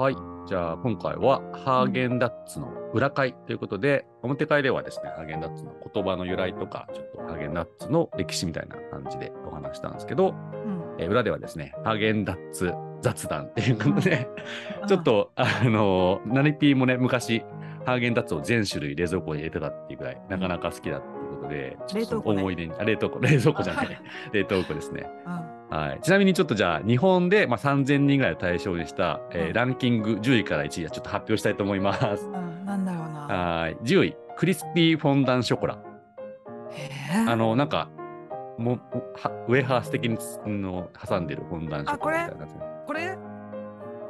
はい。じゃあ、今回はハーゲンダッツの裏回ということで、表回ではですね、ハーゲンダッツの言葉の由来とか、ちょっとハーゲンダッツの歴史みたいな感じでお話したんですけど、うんえー裏ではですね、ハーゲンダッツ雑談っていうことで、うんちょっと、あのー、ナリピーもね、昔、ハーゲンダッツを全種類冷蔵庫に入れてたっていうぐらい、なかなか好きだっていうことで、冷凍庫ね。思い出に、あ、冷凍庫、冷蔵庫じゃない、冷凍庫ですね。うん。はい、ちなみにちょっとじゃあ日本で、まあ、3000人ぐらいを対象にした、えーうん。ランキング10位から1位はちょっと発表したいと思います。うん、なんだろうな。はい。10位クリスピーフォンダンショコラ。あのなんかもはウェハース的につの挟んでるフォンダンショコラみたいなやつ。ねこれ？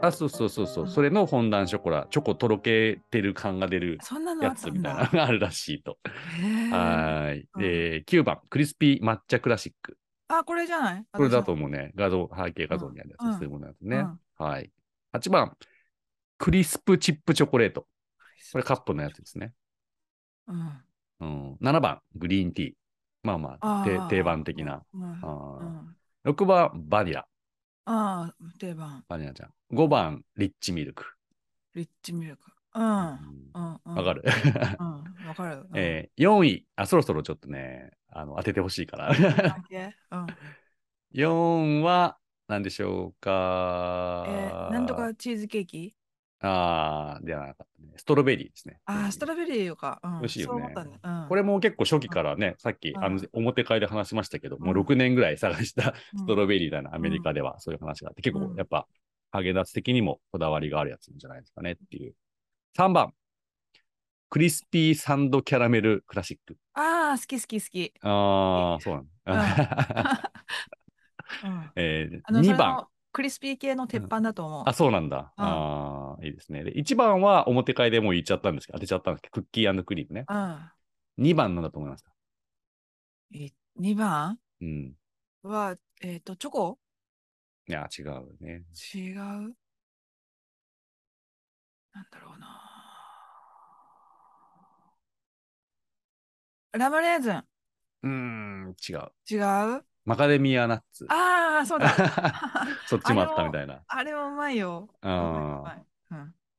あそうそうそうそう、うんそれのフォンダンショコラチョコとろけてる感が出るやつみったいなのがあるらしいと。はい、うんで9番クリスピー抹茶クラシック。あ、これじゃない？これだと思うね。画像、背景画像にあるやつ、うんそういうものなんですね。うんはい。8番、クリスプチップチョコレート。これカップのやつですね。うん。うん、7番、グリーンティー。まあまあ、てあー定番的な。。うん。うん6番、バニラ。ああ、定番。バニラちゃん。5番、リッチミルク。リッチミルク。うん。わ、うん。うんかる、うん。わかる。うんえー、4位あ、そろそろちょっとね、あの当ててほしいから。関係？うん。4は、何でしょうか。えー、なんとかチーズケーキ？ああ、ではなかったね。ストロベリーですね。ああ、ストロベリーか。うん。美味しいよねね。うん。これも結構初期からね、さっきうんあの表会で話しましたけど、もううん6年ぐらい探したうんストロベリーだな、アメリカではそういう話があって、結うん構やっぱハーゲンダッツ的にもこだわりがあるやつじゃないですかねっていう。3番、クリスピーサンドキャラメルクラシック。ああ、好き好き好き。ああ、そうなん。えーあの、2番。。クリスピー系の鉄板だと思う。あ、そうなんだ。うんああ、いいですね。で、1番は表会でもう言っちゃったんですけど、当てちゃったんですけど、クッキークリームね。うん。2番なんだと思いますか？え2番？うん。は、えっ、と、チョコ？いや、違うね。違う？なんだろうな。ラムレーズンうーん、違う。違う？マカデミアナッツ。ああ、そうだ。そっちもあったみたいな。あれもうまいよ。あ。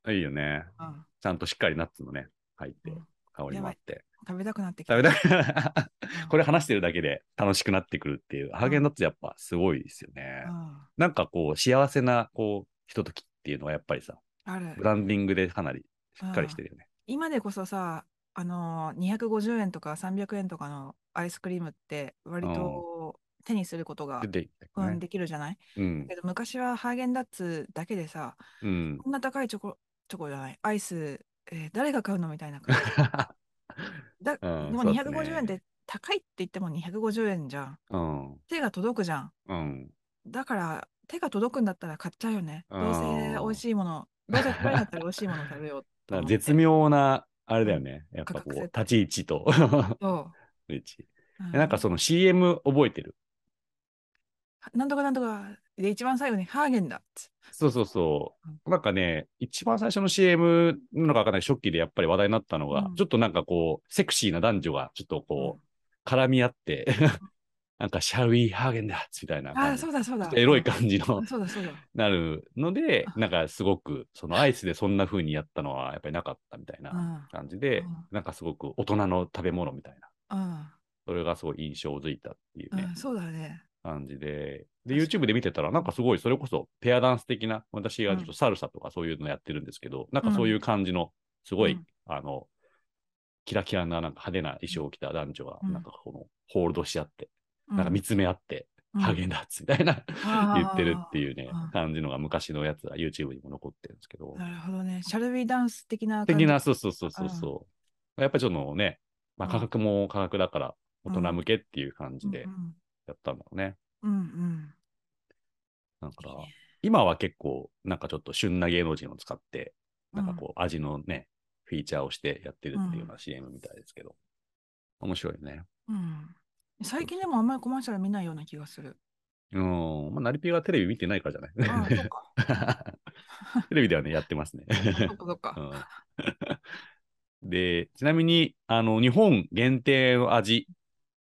あ、いいよね。うん。ちゃんとしっかりナッツのね、入ってうん、香りもあって。食べたくなってきた。食べたい。うんこれ話してるだけで楽しくなってくるっていう。ハーゲンダッツやっぱすごいですよね。うんなんかこう、幸せな、こう、ひとときっていうのはやっぱりさ、ブ。ランディングでかなりしっかりしてるよね。今でこそさ、あのー、250円とか300円とかのアイスクリームって割と手にすることが出、てきたうん、ね。できるじゃない？うん。けど昔はハーゲンダッツだけでさ、うん。こんな高いチョコ、チョコじゃない、アイス、えー誰が買うのみたいな感じ。だでもうんそうだね250円って高いって言っても250円じゃん。うん。手が届くじゃん。うん。だから手が届くんだったら買っちゃうよね。うんどうせ美味しいもの、どうせ高いんだったら美味しいもの食べよう絶妙な、あれだよね。やっぱこう、立ち位置と。そ 位置う。うなんかその CM 覚えてる？なんとかなんとかで一番最後にハーゲンダッツ。そうそうそう。なんかね、一番最初の CM なのかわかんない初期でやっぱり話題になったのが、うんちょっとなんかこう、セクシーな男女がちょっとこう、絡み合って、なんか、シャウィーハーゲンダッツみたいなあ。そうだそうだ。エロい感じのそうだそうだ。なるので、なんかすごく、そのアイスでそんな風にやったのはやっぱりなかったみたいなうん感じで、うんなんかすごく大人の食べ物みたいな、うんそれがすごい印象づいたっていうね、うん、そうだね。感じで、で、YouTube で見てたら、なんかすごい、それこそペアダンス的な、私がちょっとサルサとかそういうのやってるんですけど、なんかそういう感じの、すごい、うん。あの、キラキラな、なんか派手な衣装を着た男女が、うん。なんかこの、ホールドし合って、うなんか見つめ合って、ハーゲンダッツみたいな、言ってるっていうねうん、感じのが昔のやつが YouTube にも残ってるんですけど、なるほどね。シャルビーダンス的な。的な、そうそうそうそうそう。やっぱりちょっとね、まあうん。価格も価格だから、大人向けっていう感じで。うんやったんだろうね。うんうんなんか、今は結構、なんかちょっと旬な芸能人を使って、なんかこう、味のね、フィーチャーをしてやってるっていうような CM みたいですけど、面白いね。うんうん最近でもあんまりコマーシャル見ないような気がする。うん、まあ、ナリピーはテレビ見てないからじゃない？テレビではね、やってますね。そっかそっか。うんで、ちなみに、あの、日本限定の味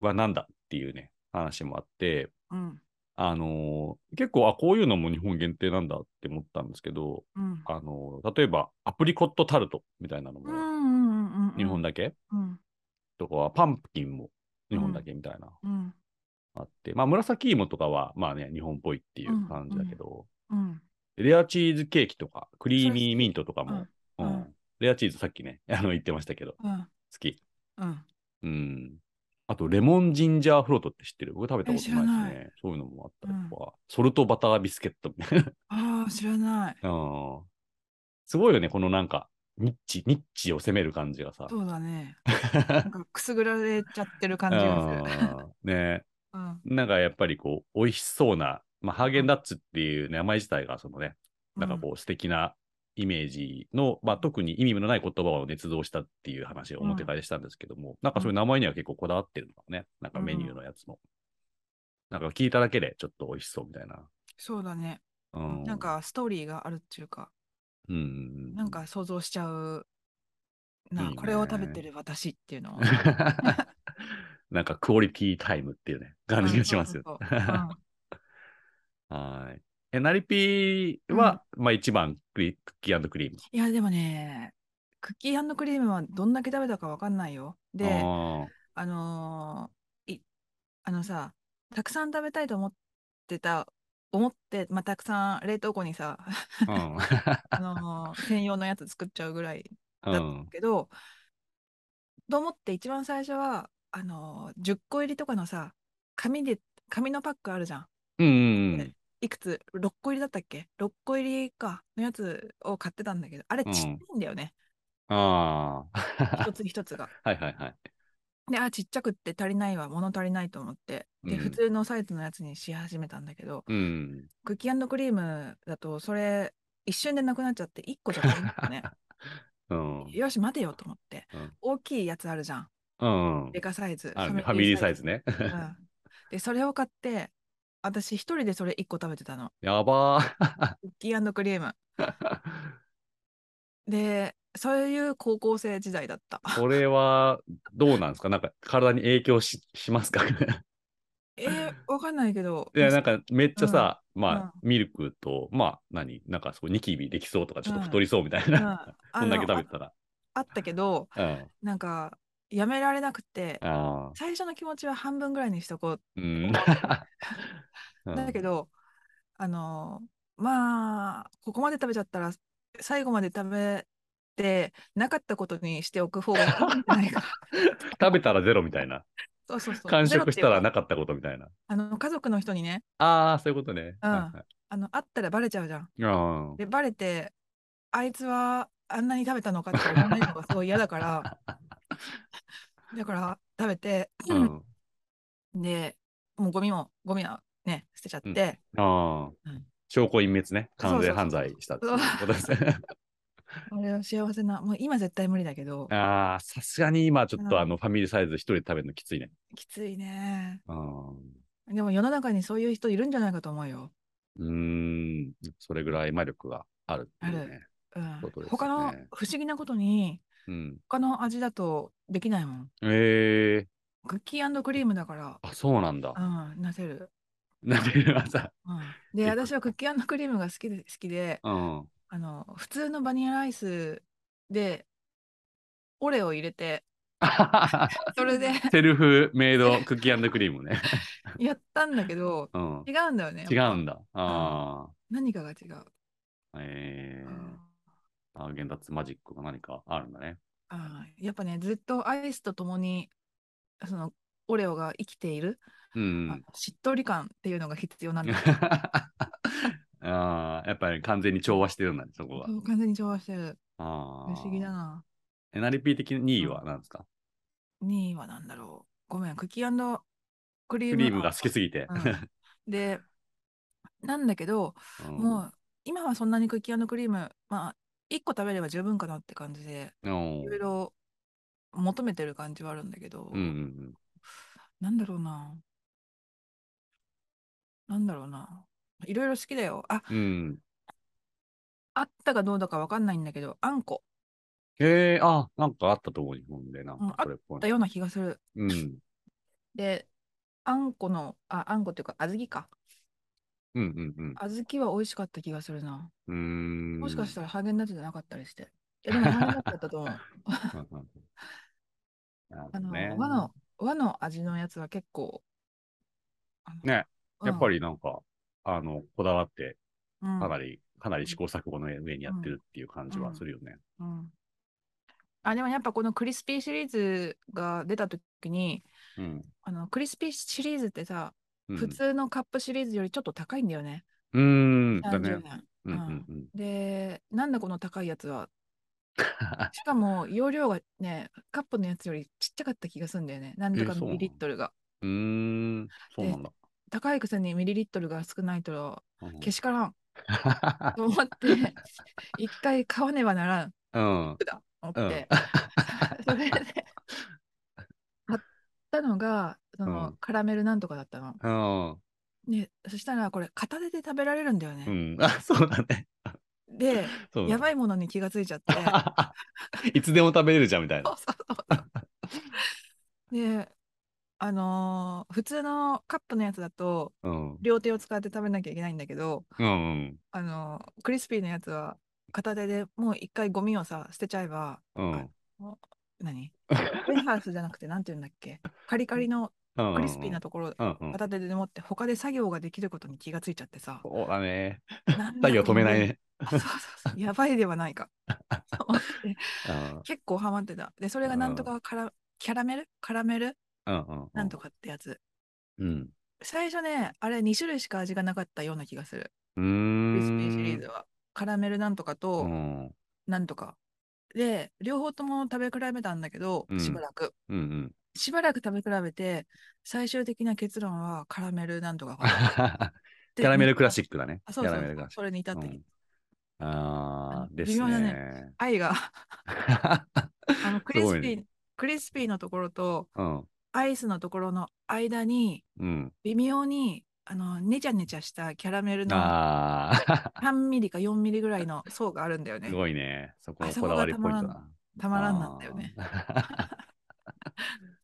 は何だっていうね、話もあって、うん。あのー結構、あ、こういうのも日本限定なんだって思ったんですけど、うん。あのー例えば、アプリコットタルトみたいなのも。日本だけ、うん。とかは、パンプキンも日本だけみたいな、うん。あって、まあ、紫芋とかは、まあね、日本っぽいっていう感じだけど、うん。レアチーズケーキとか、クリーミーミントとかも、レアチーズさっきね、あの言ってましたけど、うん。好き。うん。うん。あと、レモンジンジャーフロートって知ってる？僕食べたことないですね。そういうのもあったりとか、ソルトバタービスケットみたいな。ああ、知らない。うんすごいよね、このなんか、ニッチ、ニッチを攻める感じがさ。そうだね。なんかくすぐられちゃってる感じがする。うんねうん。なんかやっぱりこう、美味しそうな、まあ、ハーゲンダッツっていう名前自体が、そのね、なんかこう、素敵なイメージの、まあ、特に意味のない言葉を捏造したっていう話を表会でしたんですけども、なんかそういう名前には結構こだわってるのかね。なんかメニューのやつも。なんか聞いただけでちょっと美味しそうみたいな。そうだね。うん。なん、かストーリーがあるっていうか、うんうんうん。なんか想像しちゃう。ないいねこれを食べてる私っていうのを。なんかクオリティタイムっていうね、感じがしますよ。はい。え、ナリピーは、まあ一番クリクッキークリーム。いや、でもね、クッキークリームはどんだけ食べたかわかんないよ。で、ああのーいあのさ、たくさん食べたいと思ってた、思って、まあ、たくさん冷凍庫にさ、ーうん あのー専用のやつ作っちゃうぐらいだったうん。けど、と思って一番最初は、あのー10個入りとかのさ、紙で、紙のパックあるじゃん。うんうんいくつ ?6 個入りだったっけ ?6 個入りかのやつを買ってたんだけど、あれちっちゃいんだよね。ああ。一つ一つが。はいはいはい。で、あ、ちっちゃくって足りないわ、物足りないと思って、で、うん普通のサイズのやつにし始めたんだけど、うん。クッキークリームだと、それ、一瞬でなくなっちゃって、1個じゃないよね。うん。よし、待てよと思って、うん大きいやつあるじゃん。うんデ。カサイズ。ファミリーサイズね。うんで、それを買って、私一人でそれ1個食べてたの。やばー。クッキークリーム。で、そういう高校生時代だった。これはどうなんですか？なんか体に影響ししますか？えー、わかんないけど、いや、なんかめっちゃさ、うんまあ、ミルクと、まあ、何？なんかそうニキビできそうとか、ちょっと太りそうみたいうんな。あこんだけの食べてたら。あったけど、うん。なんか、やめられなくて、ああ。最初の気持ちは半分ぐらいにしとこう。うん。だけど、あのまあ、ここまで食べちゃったら、最後まで食べてなかったことにしておく方がいいんじゃないか。食べたらゼロみたいな。そうそうそう。完食したらなかったことみたいな。あの家族の人にね、ああ、そういうことね。うんはいはいあの会ったらバレちゃうじゃん。あで、バレて、あいつはあんなに食べたのかって思われるのがすごい嫌だから、だから食べて、あ。うん。で、もうゴミも、ゴミはね、捨てちゃって、ああうん。証拠隠滅ね。完全犯罪したってことですね。あれは幸せな、もう今絶対無理だけど、ああ、さすがに今ちょっうんとあのファミリーサイズ一人で食べるのきついね。きついね。うんでも世の中にそういう人いるんじゃないかと思うよ。うーん、それぐらい魔力があるっていうね。うんそうですよね他の不思議なことに、うん。他の味だとできないもん。ええクッキークリームだから、あ、そうなんだ。うん、なせる。なんでさ、うん、で、私はクッキークリームが好きで、好きで、うん。あの、普通のバニラアイスで、オレを入れて、それでセルフメイドクッキークリームね。やったんだけど、うん。違うんだよね。違うんだ。あ何かが違う。あ。ええーゲンダッツマジックが何かあるんだね。あーやっぱね、ずっとアイスとともに、その、オレオが生きている、うんしっとり感っていうのが必要なんだ。ああ、やっぱり完全に調和してるんだね、そこは。完全に調和してる。ああ。不思議だな。エナリピー的に2位は何ですか、2位は何だろう。ごめん、クッキークリーム。クリームが好きすぎて。うんで、なんだけど、うんもう、今はそんなにクッキークリーム、まあ、1個食べれば十分かなって感じで、うんいろいろ求めてる感じはあるんだけど、うんうんなんだろうな。なんだろうな。いろいろ好きだよ。あ、うん。うん。あったかどうだかわかんないんだけど、あんこへえ、あ、なんかあったと思う、日本で。なんうんかそれっぽいだ。ような気がする。うん。で、あんこの、あ、あんこっていうか、小豆か。うんうんうん。小豆は美味しかった気がするな。う。もしかしたらハーゲンダッツじゃなかったりして。いや、でもハーゲンダッツだったと思う。あの、和の、和の味のやつは結構。あのね、やっぱり、りなんか、あの、こだわって、うんかなり、かなり試行錯誤の上にやってるっていう感じはするよね。うんあ、でもやっぱこのクリスピーシリーズが出た時に、うん。あのクリスピーシリーズってさ、うん普通のカップシリーズよりちょっと高いんだよね。うーん、だ30ね。年。うんうんうん。で、なんだこの高いやつは？しかも容量がね、カップのやつよりちっちゃかった気がするんだよね。なんとかミリリットルが。うーん、そうなんだ。高いくせにミリリットルが少ないとうんけしからん と思って、一回買わねばならん。うん。だ思うんって、それで買ったのがその、うんカラメルなんとかだったの。うん。で、そしたらこれ片手で食べられるんだようね。ん。あ、そうだね。で、やばいものに気がついちゃって。いつでも食べれるじゃんみたいな。そうそうそうで、あのー普通のカップのやつだとうん。両手を使って食べなきゃいけないんだけど、うんうん。あのークリスピーのやつは片手でもう一回ゴミをさ捨てちゃえば、うん。何？ウェハースじゃなくてなんて言うんだっけ？カリカリのうんクリスピーなところ。片手で持って他で作業ができることに気がついちゃってさ。そうだね。作業止めない。ね。このあそうそうそう。やばいではないか。結構ハマってた。でそれがなんとかカラキャラメル？カラメル？なんとかってやつ。うん。最初ねあれ2種類しか味がなかったような気がする。クリスピーシリーズは。カラメルなんとかうとん。なんとか。で両方とも食べ比べたんだけどうん。しばらく。うんうん。しばらく食べ比べて最終的な結論はカラメルなんとかかな キャラメルクラシッックだね。あそうそうキャラメルクラシッそれに至っク。てきうんああ、微です妙なね。愛が あのクリスピー、クリスピーのところとうん。アイスのところの間にうん。微妙にあのねちゃねちゃしたキャラメルのああ、3ミリか4ミリぐらいの層があるんだよねす。ごいね。そこあそこのこだわりポイントだな。たまらんなんだよね。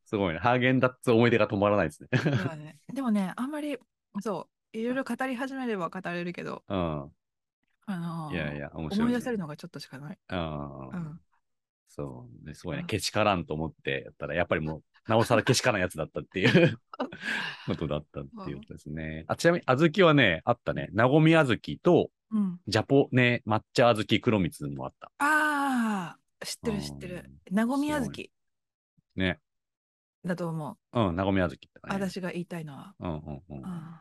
すごいね。ハーゲンダッツ思い出が止まらないですね。ねでもね、あんまりそう、いろいろ語り始めれば語れるけど、うん。あのーいやいや、面白い、思いね。出せるのがちょっとしかない。そう、ね。すごいね。うんけしからんと思ってやったら、やっぱりもう、なおさらけしからんやつだったっていう ことだったっていうことですね。あ、ちなみに、小豆はね、あったね。なごみ小豆と、うん、ジャポネ抹茶小豆黒蜜もあった。ああ、知ってる知ってる。なごみあずきね。だと思う。うん、なごみ小豆って、ね。私が言いたいのは。うんうんうん。うん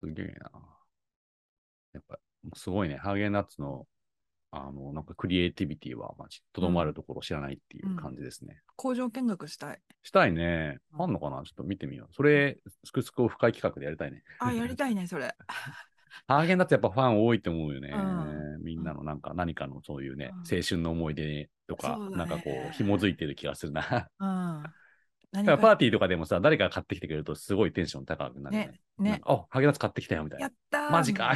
すげえな。やっぱ、すごいね。ハーゲンダッツの、あの、なんかクリエイティビティは、まじ、とどまるところ知らないっていう感じですね。工場見学したい。したいね。うんあんのかな？ちょっと見てみよう。それ、すくすくオフ会企画でやりたいね。あ、やりたいね、それ。ハーゲンダッツやっぱファン多いと思うよね。うんみんなのなんか、何かのそういうね、うん青春の思い出とか、ねなんかこう、紐づいてる気がするな。うん。何だからパかーティーとかでもさ、誰かが買ってきてくれるとすごいテンション高くなるよね。ね、ね。あ、ハーゲンダッツ買ってきたよみたいな。やったーマジか。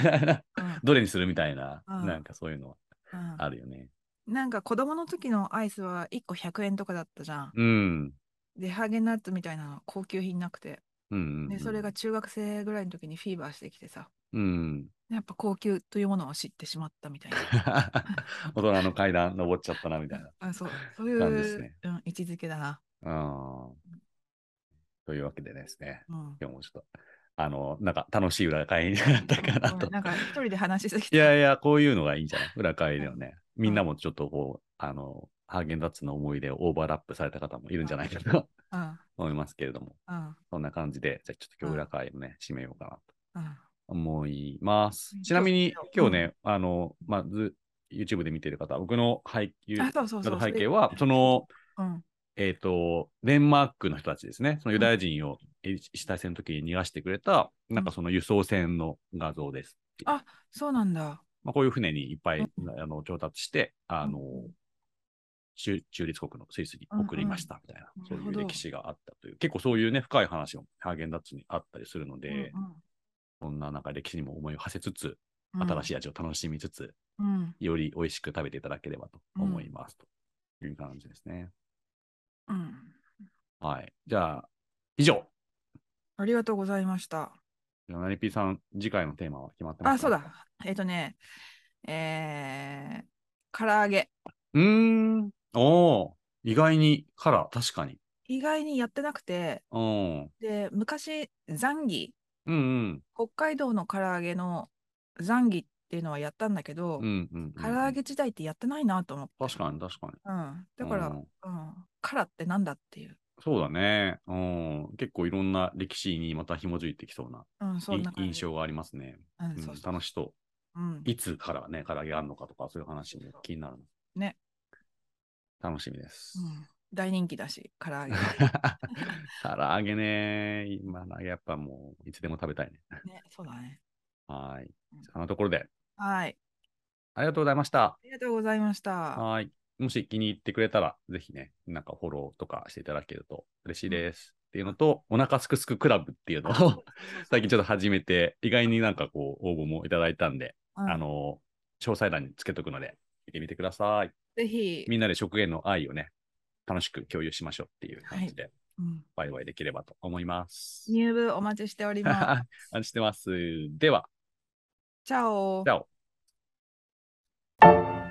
うん どれにするみたいな、うんなんかそういうのはうんあるよね。なんか子供の時のアイスは1個100円とかだったじゃん。うん。で、ハーゲンダッツみたいなの高級品なくて。うんうんうん、で、それが中学生ぐらいの時にフィーバーしてきてさ。うん。やっぱ高級というものを知ってしまったみたいな。大人の階段登っちゃったなみたいな。あそうそういう、感じですねうん、位置づけだな。うん。というわけでですね、うん。今日もちょっと、あの、なんか楽しい裏会になったかなと。なんか一人で話しすぎいて。やいや、こういうのがいいんじゃない裏会ではね。みんなもちょっとこう、あの、ハーゲンダッツの思い出をオーバーラップされた方もいるんじゃないかとうん。思いますけれども、うん。そんな感じで、じゃあちょっと今日裏会をね、締めようかなとうん。思います。う。ん。ちなみに今日ね、あの、まず、YouTube で見てる方、僕の背景。背景は、その、うん。えっ、と、デンマークの人たちですね、そのユダヤ人を死体戦の時に逃がしてくれた、ん。なんかその輸送船の画像です。あそうなんだ。まあ、こういう船にいっぱい、うん。あの調達して、あの、うん。中中立国のスイスに送りましたみたいな、うんうんそういう歴史があったという、結構そういうね、深い話もハーゲンダッツにあったりするので、うんそんななんか歴史にも思いを馳せつつ、うん、新しい味を楽しみつつ、うん。より美味しく食べていただければと思います、という感じですね。うん。はい。じゃあ、以上。ありがとうございました。じゃあ、ナニピーさん、次回のテーマは決まってますあ、そうだ。えっ、とね、えー、唐揚げ。うーん。おー意外にカラー、確かに。意外にやってなくて、うん。で、昔、ザンギ、うんうん。北海道の唐揚げのザンギっていうのはやったんだけど、うんうん、うん。唐揚げ自体ってやってないなと思って。確かに確かに。うん。だから、ううんん、カラってなんだっていう。そうだね。うん。結構いろんな歴史にまた紐づいてきそうなうん、そんな感じ。い印象がありますね。うん、うんそうそう。楽しそうんう。、いつからね、唐揚げあるのかとか、そういう話も気になる。ね。楽しみです。うん、大人気だし、唐揚げ。唐揚げね、今な、やっぱもう、いつでも食べたいね。ね、そうだね。はいうん。そのところで、はい。ありがとうございました。ありがとうございました。はい。もし気に入ってくれたら、ぜひね、なんかフォローとかしていただけると嬉しいです。っていうのと、お腹すくすくクラブっていうのを 最近ちょっと始めて、意外になんかこう、応募もいただいたんで、うんあの、詳細欄につけとくので、見てみてください。ぜひ、みんなで食への愛をね、楽しく共有しましょうっていう感じで、ワイワイできればと思います。入部お待ちしております。おしてます。では。チャオ。チャオ。